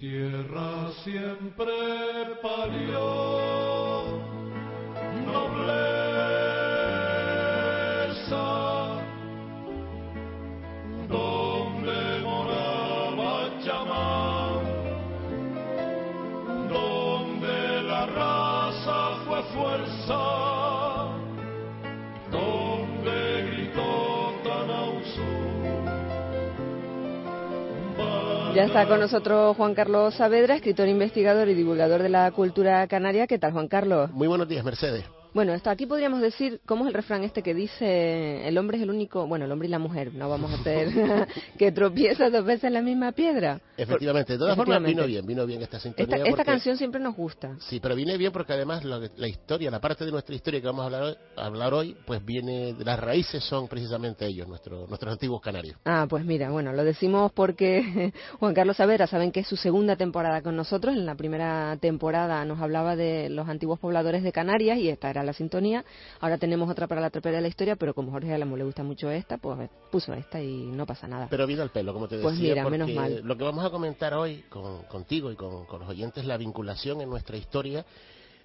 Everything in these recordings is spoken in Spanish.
Tierra siempre parió. Nobleza, donde moraba chamán, donde la raza fue fuerza, Ya está con nosotros Juan Carlos Saavedra, escritor, investigador y divulgador de la cultura canaria. ¿Qué tal, Juan Carlos? Muy buenos días, Mercedes. Bueno, esto aquí podríamos decir, ¿cómo es el refrán este que dice el hombre es el único, bueno, el hombre y la mujer, no vamos a hacer que tropieza dos veces en la misma piedra? Efectivamente, de todas formas vino bien, vino bien esta sintonía. Esta, esta porque- canción siempre nos gusta. Sí, pero viene bien porque además la, la historia, la parte de nuestra historia que vamos a hablar hoy, a hablar hoy pues viene, las raíces son precisamente ellos, nuestro- nuestros antiguos canarios. Ah, pues mira, bueno, lo decimos porque Juan Carlos Saavedra, saben que es su segunda temporada con nosotros. En la primera temporada nos hablaba de los antiguos pobladores de Canarias y esta era la sintonía. Ahora tenemos otra para la tropera de la historia, pero como Jorge Álamo le gusta mucho esta, pues puso esta y no pasa nada. Pero vino al pelo, como te decía, Pues mira, menos mal. lo que vamos a comentar hoy con- contigo y con, con los oyentes es la vinculación en nuestra historia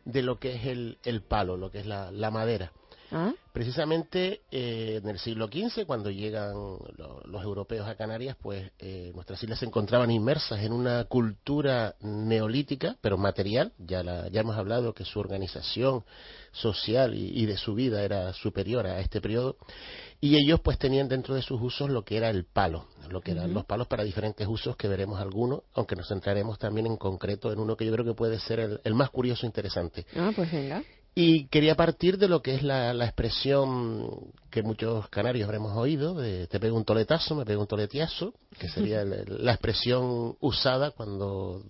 de lo que es el, el palo, lo que es la, la madera. ¿Ah? Precisamente eh, en el siglo XV, cuando llegan lo- los europeos a Canarias, pues eh, nuestras islas se encontraban inmersas en una cultura neolítica, pero material. Ya, la- ya hemos hablado que su organización social y, y de su vida era superior a este periodo. Y ellos pues tenían dentro de sus usos lo que era el palo, lo que eran los palos para diferentes usos que veremos algunos, aunque nos centraremos también en concreto en uno que yo creo que puede ser el, el más curioso e interesante. Ah, pues venga. Y quería partir de lo que es la, la expresión que muchos canarios habremos oído, de te pego un toletazo, me pego un toletiazo, que sería la expresión usada cuando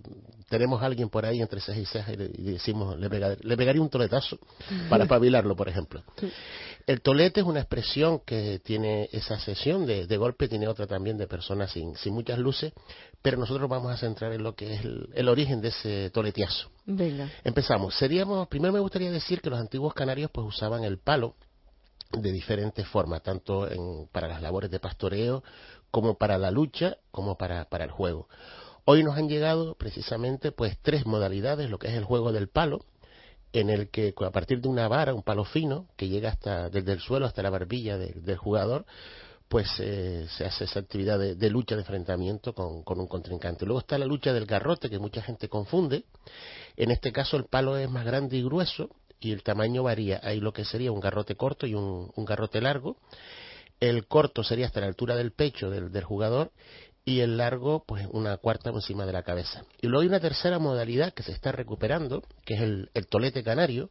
tenemos a alguien por ahí entre ceja y ceja y, le- y decimos, le, pega- le pegaría un toletazo para espabilarlo, por ejemplo. El tolete es una expresión que tiene esa sesión de, de golpe, tiene otra también de personas sin, sin muchas luces, pero nosotros vamos a centrar en lo que es el- el origen de ese toletiazo. Venga. Empezamos. Seríamos, primero me gustaría decir que los antiguos canarios pues usaban el palo de diferentes formas, tanto en- para las labores de pastoreo, como para la lucha, como para, para el juego. Hoy nos han llegado precisamente pues tres modalidades, lo que es el juego del palo, en el que a partir de una vara, un palo fino, que llega hasta desde el suelo hasta la barbilla de- del jugador, pues eh, se hace esa actividad de, lucha, de enfrentamiento con, un contrincante. Luego está la lucha del garrote, que mucha gente confunde. En este caso el palo es más grande y grueso y el tamaño varía. Hay lo que sería un garrote corto y un, garrote largo. El corto sería hasta la altura del pecho del jugador y el largo, pues una cuarta encima de la cabeza. Y luego hay una tercera modalidad que se está recuperando, que es el, el tolete canario,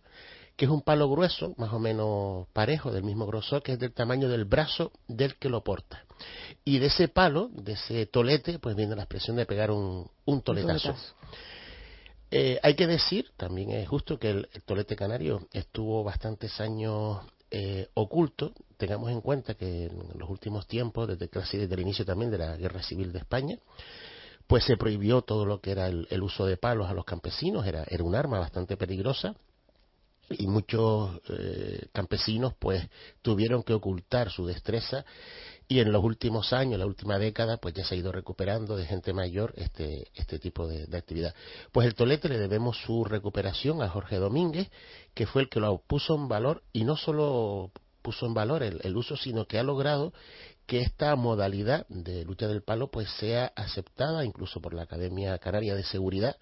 que es un palo grueso, más o menos parejo, del mismo grosor, que es del tamaño del brazo del que lo porta. Y de ese palo, de ese tolete, pues viene la expresión de pegar un, un toletazo. toletazo. Eh, hay que decir, también es justo, que el, el tolete canario estuvo bastantes años eh, oculto. Tengamos en cuenta que en los últimos tiempos, desde casi desde el inicio también de la Guerra Civil de España, pues se prohibió todo lo que era el, uso de palos a los campesinos, era, era un arma bastante peligrosa y muchos eh, campesinos pues tuvieron que ocultar su destreza y en los últimos años, la última década, pues ya se ha ido recuperando de gente mayor este, este tipo de, actividad. Pues el tolete le debemos su recuperación a Jorge Domínguez, que fue el que lo puso en valor y no solo puso en valor el, el uso, sino que ha logrado que esta modalidad de lucha del palo pues sea aceptada incluso por la Academia Canaria de Seguridad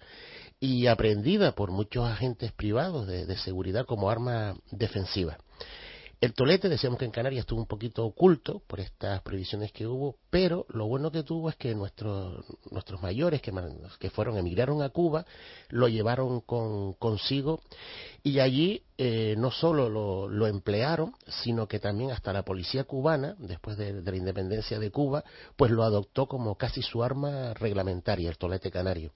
y aprendida por muchos agentes privados de seguridad como arma defensiva. El tolete, decíamos que en Canarias estuvo un poquito oculto por estas previsiones que hubo, pero lo bueno que tuvo es que nuestros, nuestros mayores que, que fueron, emigraron a Cuba, lo llevaron con, consigo y allí eh, no solo lo, emplearon, sino que también hasta la policía cubana, después de, de la independencia de Cuba, pues lo adoptó como casi su arma reglamentaria, el tolete canario.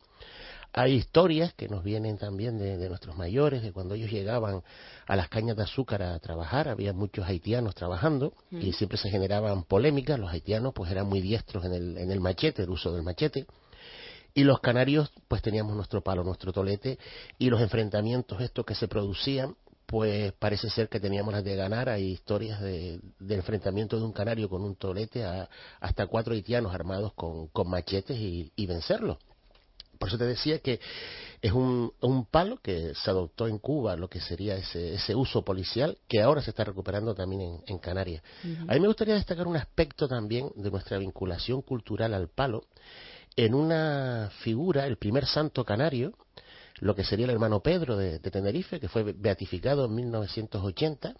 Hay historias que nos vienen también de, de, nuestros mayores, de cuando ellos llegaban a las cañas de azúcar a trabajar, había muchos haitianos trabajando mm. y siempre se generaban polémicas, los haitianos pues eran muy diestros en el, en el machete, el uso del machete, y los canarios pues teníamos nuestro palo, nuestro tolete, y los enfrentamientos estos que se producían pues parece ser que teníamos las de ganar. Hay historias de, de enfrentamiento de un canario con un tolete a, hasta cuatro haitianos armados con, con machetes y, y vencerlos. Por eso te decía que es un, un, palo que se adoptó en Cuba, lo que sería ese, ese uso policial, que ahora se está recuperando también en, en Canarias. Uh -huh. A mí me gustaría destacar un aspecto también de nuestra vinculación cultural al palo, en una figura, el primer santo canario, lo que sería el hermano Pedro de, de Tenerife, que fue beatificado en 1980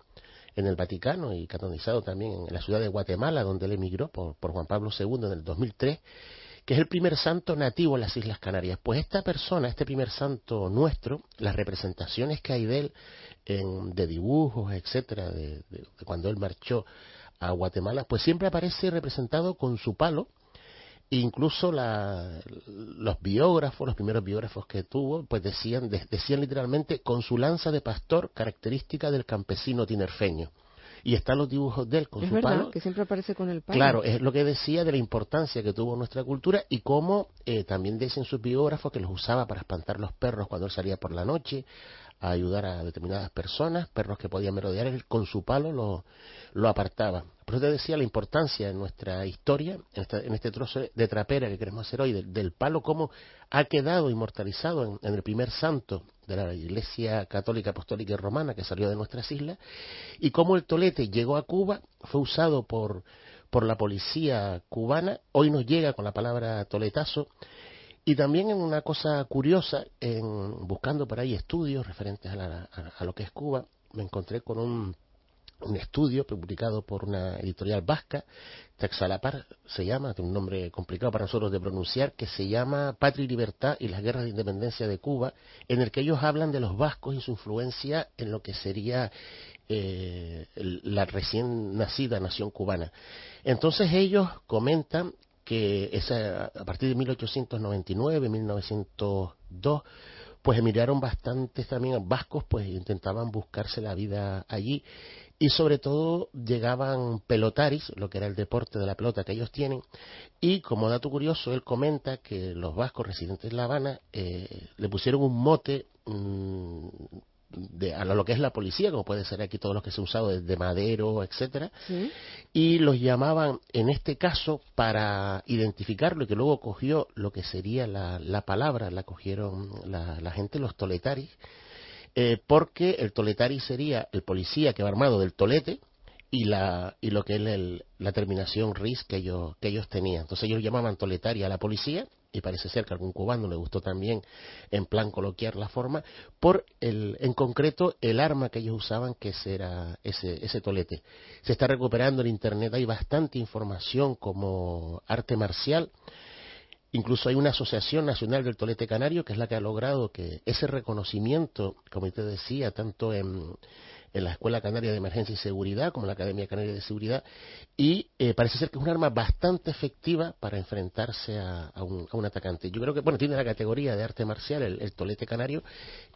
en el Vaticano y canonizado también en la ciudad de Guatemala, donde él emigró por, por Juan Pablo II en el 2003 que es el primer santo nativo en las Islas Canarias. Pues esta persona, este primer santo nuestro, las representaciones que hay de él en, de dibujos, etcétera, de, cuando él marchó a Guatemala, pues siempre aparece representado con su palo. Incluso los biógrafos, los primeros biógrafos que tuvo, pues decían, de, decían literalmente con su lanza de pastor, característica del campesino tinerfeño y están los dibujos de él con es su verdad, palo. que siempre aparece con el palo. Claro, es lo que decía de la importancia que tuvo nuestra cultura y cómo eh, también dicen sus biógrafos que los usaba para espantar los perros cuando él salía por la noche, a ayudar a determinadas personas, perros que podían merodear, él con su palo lo, lo apartaba. Por eso te decía la importancia en nuestra historia, en, esta, en este trozo de trapera que queremos hacer hoy, del, del palo, cómo ha quedado inmortalizado en, en, el primer santo de la Iglesia Católica Apostólica y Romana que salió de nuestras islas, y cómo el tolete llegó a Cuba, fue usado por, por la policía cubana, hoy nos llega con la palabra toletazo, y también en una cosa curiosa, en, buscando por ahí estudios referentes a, la, a, a lo que es Cuba, me encontré con un, un estudio publicado por una editorial vasca, Texalapar se llama, tiene un nombre complicado para nosotros de pronunciar, que se llama Patria y Libertad y las guerras de independencia de Cuba, en el que ellos hablan de los vascos y su influencia en lo que sería eh, la recién nacida nación cubana. Entonces ellos comentan que esa, a partir de 1899, 1902, pues emigraron bastantes también vascos, pues intentaban buscarse la vida allí y sobre todo llegaban pelotaris, lo que era el deporte de la pelota que ellos tienen, y como dato curioso, él comenta que los vascos residentes en La Habana eh, le pusieron un mote mmm, de, a lo que es la policía, como puede ser aquí todos los que se han usado desde Madero, etcétera, ¿Sí? y los llamaban en este caso para identificarlo y que luego cogió lo que sería la, la palabra, la cogieron la, la gente, los toletaris, eh, porque el toletari sería el policía que va armado del tolete, y la y lo que es el, la terminación RIS que ellos que ellos tenían. Entonces ellos llamaban toletaria a la policía y parece ser que a algún cubano le gustó también en plan coloquiar la forma por el en concreto el arma que ellos usaban que era ese ese tolete. Se está recuperando en internet hay bastante información como arte marcial. Incluso hay una asociación nacional del tolete canario que es la que ha logrado que ese reconocimiento, como te decía, tanto en en la Escuela Canaria de Emergencia y Seguridad, como la Academia Canaria de Seguridad, y eh, parece ser que es un arma bastante efectiva para enfrentarse a, un, atacante. Yo creo que, bueno, tiene la categoría de arte marcial, el, tolete canario,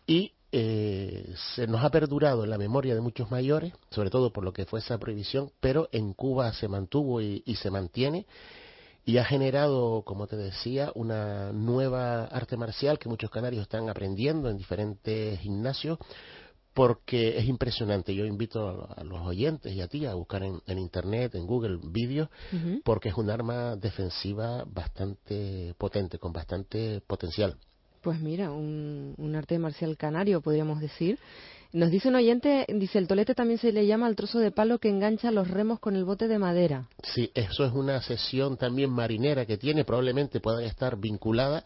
y eh, se nos ha perdurado en la memoria de muchos mayores, sobre todo por lo que fue esa prohibición, pero en Cuba se mantuvo y se mantiene y ha generado, como te decía, una nueva arte marcial que muchos canarios están aprendiendo en diferentes gimnasios porque es impresionante. Yo invito a, los oyentes y a ti a buscar en, en Internet, en Google, vídeos, uh -huh. porque es un arma defensiva bastante potente, con bastante potencial. Pues mira, un, un arte marcial canario, podríamos decir. Nos dice un oyente, dice, el tolete también se le llama al trozo de palo que engancha los remos con el bote de madera. Sí, eso es una sesión también marinera que tiene, probablemente puedan estar vinculadas.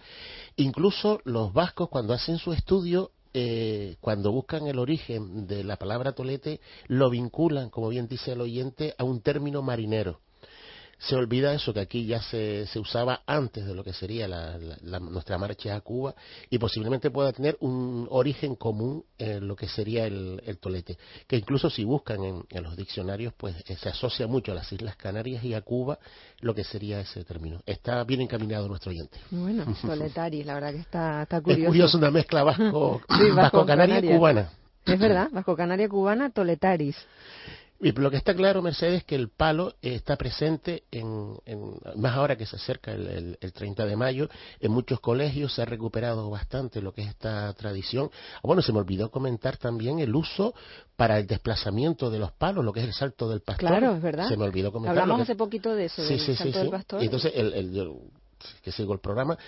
Incluso los vascos cuando hacen su estudio, eh, cuando buscan el origen de la palabra tolete, lo vinculan, como bien dice el oyente, a un término marinero se olvida eso que aquí ya se, se usaba antes de lo que sería la, la, nuestra marcha a Cuba y posiblemente pueda tener un origen común en lo que sería el, el tolete que incluso si buscan en, en los diccionarios pues eh, se asocia mucho a las Islas Canarias y a Cuba lo que sería ese término. Está bien encaminado nuestro oyente. Bueno toletaris la verdad que está, está curioso es curioso. una mezcla vasco, sí, vasco, vasco canaria, canaria. cubana. Es verdad vasco canaria cubana toletaris y lo que está claro, Mercedes, es que el palo está presente, en, en, más ahora que se acerca el, el, el, 30 de mayo, en muchos colegios se ha recuperado bastante lo que es esta tradición. Bueno, se me olvidó comentar también el uso para el desplazamiento de los palos, lo que es el salto del pastor. Claro, es verdad. Se me olvidó comentar. Hablamos que... hace poquito de eso, sí, del sí, salto sí, del pastor. Y entonces, el, que sigo el programa,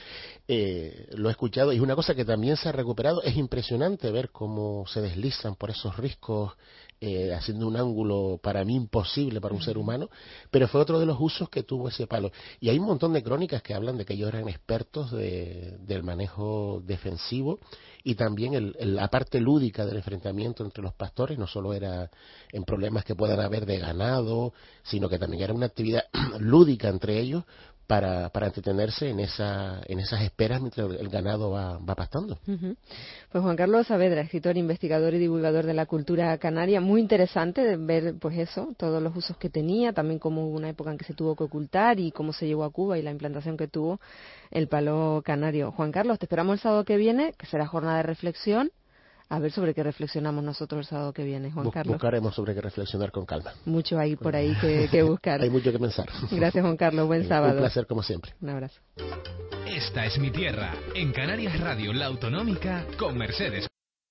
eh, lo he escuchado y es una cosa que también se ha recuperado. Es impresionante ver cómo se deslizan por esos riscos eh, haciendo un ángulo para mí imposible para un ser humano, pero fue otro de los usos que tuvo ese palo. Y hay un montón de crónicas que hablan de que ellos eran expertos de, del manejo defensivo y también el, el, la parte lúdica del enfrentamiento entre los pastores, no solo era en problemas que puedan haber de ganado, sino que también era una actividad lúdica entre ellos para, para entretenerse en, esa, en esas esperas mientras el ganado va, va pastando. Uh. Pues Juan Carlos Saavedra, escritor, investigador y divulgador de la cultura canaria, muy interesante de ver pues eso, todos los usos que tenía, también cómo hubo una época en que se tuvo que ocultar y cómo se llevó a Cuba y la implantación que tuvo el palo canario. Juan Carlos, te esperamos el sábado que viene, que será jornada de reflexión a ver sobre qué reflexionamos nosotros el sábado que viene, Juan Bu Carlos. Buscaremos sobre qué reflexionar con calma. Mucho hay por ahí que, que buscar. hay mucho que pensar. Gracias, Juan Carlos. Buen sábado. Un placer, como siempre. Un abrazo. Esta es mi tierra. En Canarias Radio, la autonómica, con Mercedes.